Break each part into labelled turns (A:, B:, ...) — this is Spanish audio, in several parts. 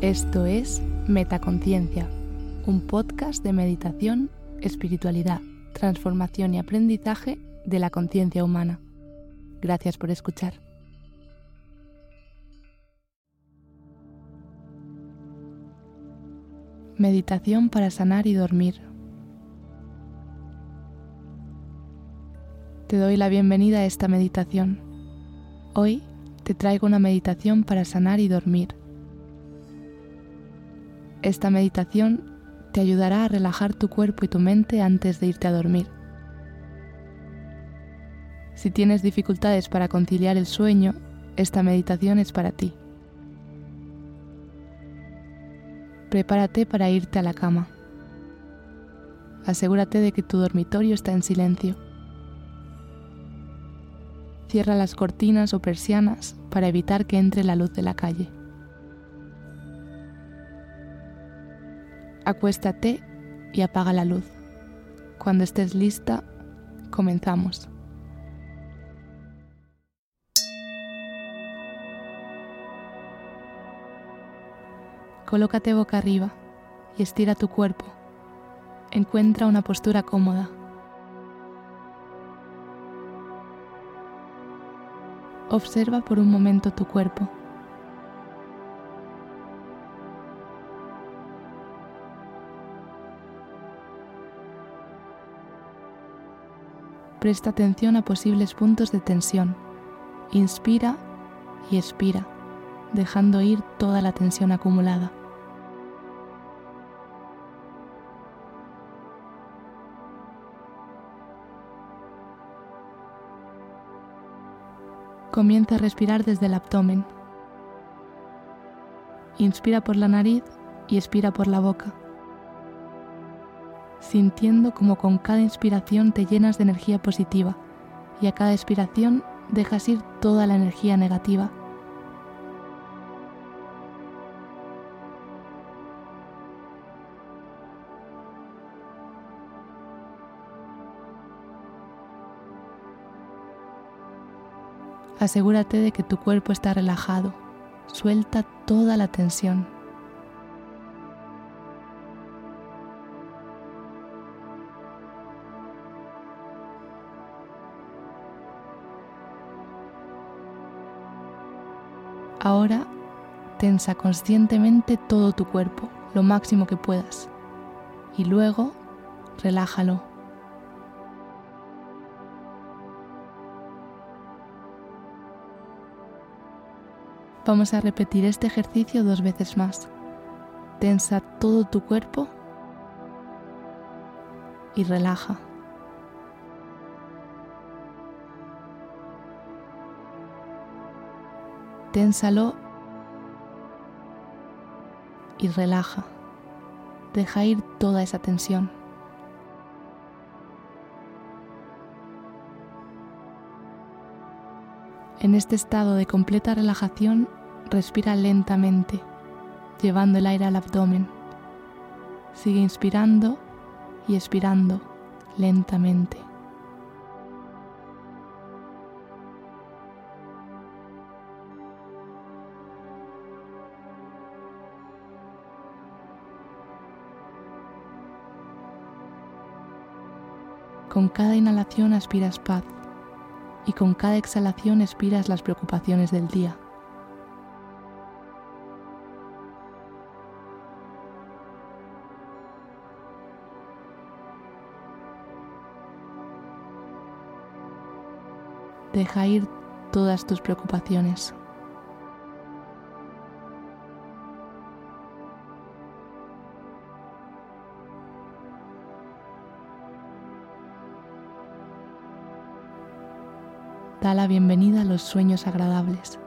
A: Esto es Metaconciencia, un podcast de meditación, espiritualidad, transformación y aprendizaje de la conciencia humana. Gracias por escuchar. Meditación para sanar y dormir. Te doy la bienvenida a esta meditación. Hoy te traigo una meditación para sanar y dormir. Esta meditación te ayudará a relajar tu cuerpo y tu mente antes de irte a dormir. Si tienes dificultades para conciliar el sueño, esta meditación es para ti. Prepárate para irte a la cama. Asegúrate de que tu dormitorio está en silencio. Cierra las cortinas o persianas para evitar que entre la luz de la calle. Acuéstate y apaga la luz. Cuando estés lista, comenzamos. Colócate boca arriba y estira tu cuerpo. Encuentra una postura cómoda. Observa por un momento tu cuerpo. Presta atención a posibles puntos de tensión. Inspira y expira, dejando ir toda la tensión acumulada. Comienza a respirar desde el abdomen. Inspira por la nariz y expira por la boca, sintiendo como con cada inspiración te llenas de energía positiva y a cada expiración dejas ir toda la energía negativa. Asegúrate de que tu cuerpo está relajado. Suelta toda la tensión. Ahora tensa conscientemente todo tu cuerpo, lo máximo que puedas, y luego relájalo. Vamos a repetir este ejercicio dos veces más. Tensa todo tu cuerpo y relaja. Ténsalo y relaja. Deja ir toda esa tensión. En este estado de completa relajación Respira lentamente, llevando el aire al abdomen. Sigue inspirando y expirando lentamente. Con cada inhalación aspiras paz y con cada exhalación expiras las preocupaciones del día. Deja ir todas tus preocupaciones. Da la bienvenida a los sueños agradables.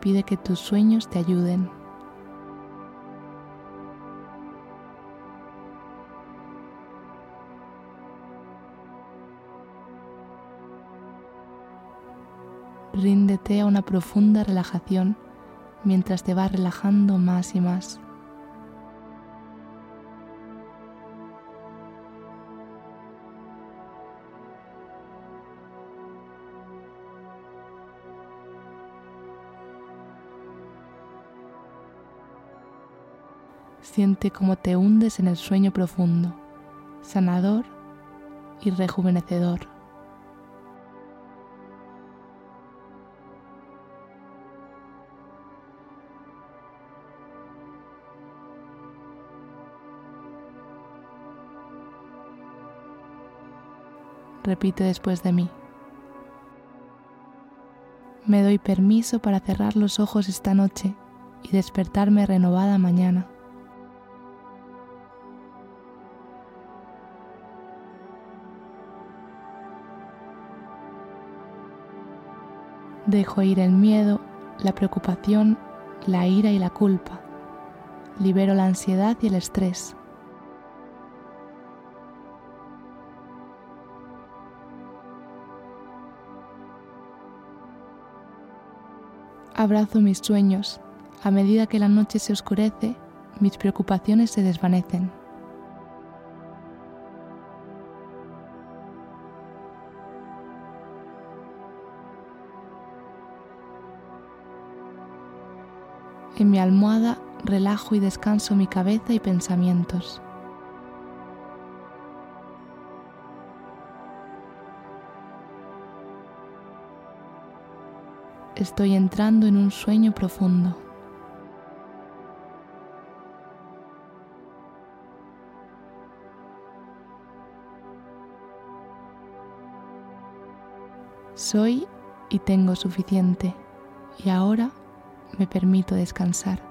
A: Pide que tus sueños te ayuden ríndete a una profunda relajación mientras te vas relajando más y más. Siente cómo te hundes en el sueño profundo, sanador y rejuvenecedor. Repite después de mí. Me doy permiso para cerrar los ojos esta noche y despertarme renovada mañana. Dejo ir el miedo, la preocupación, la ira y la culpa. Libero la ansiedad y el estrés. Abrazo mis sueños. A medida que la noche se oscurece, mis preocupaciones se desvanecen. En mi almohada relajo y descanso mi cabeza y pensamientos. Estoy entrando en un sueño profundo. Soy y tengo suficiente y ahora me permito descansar.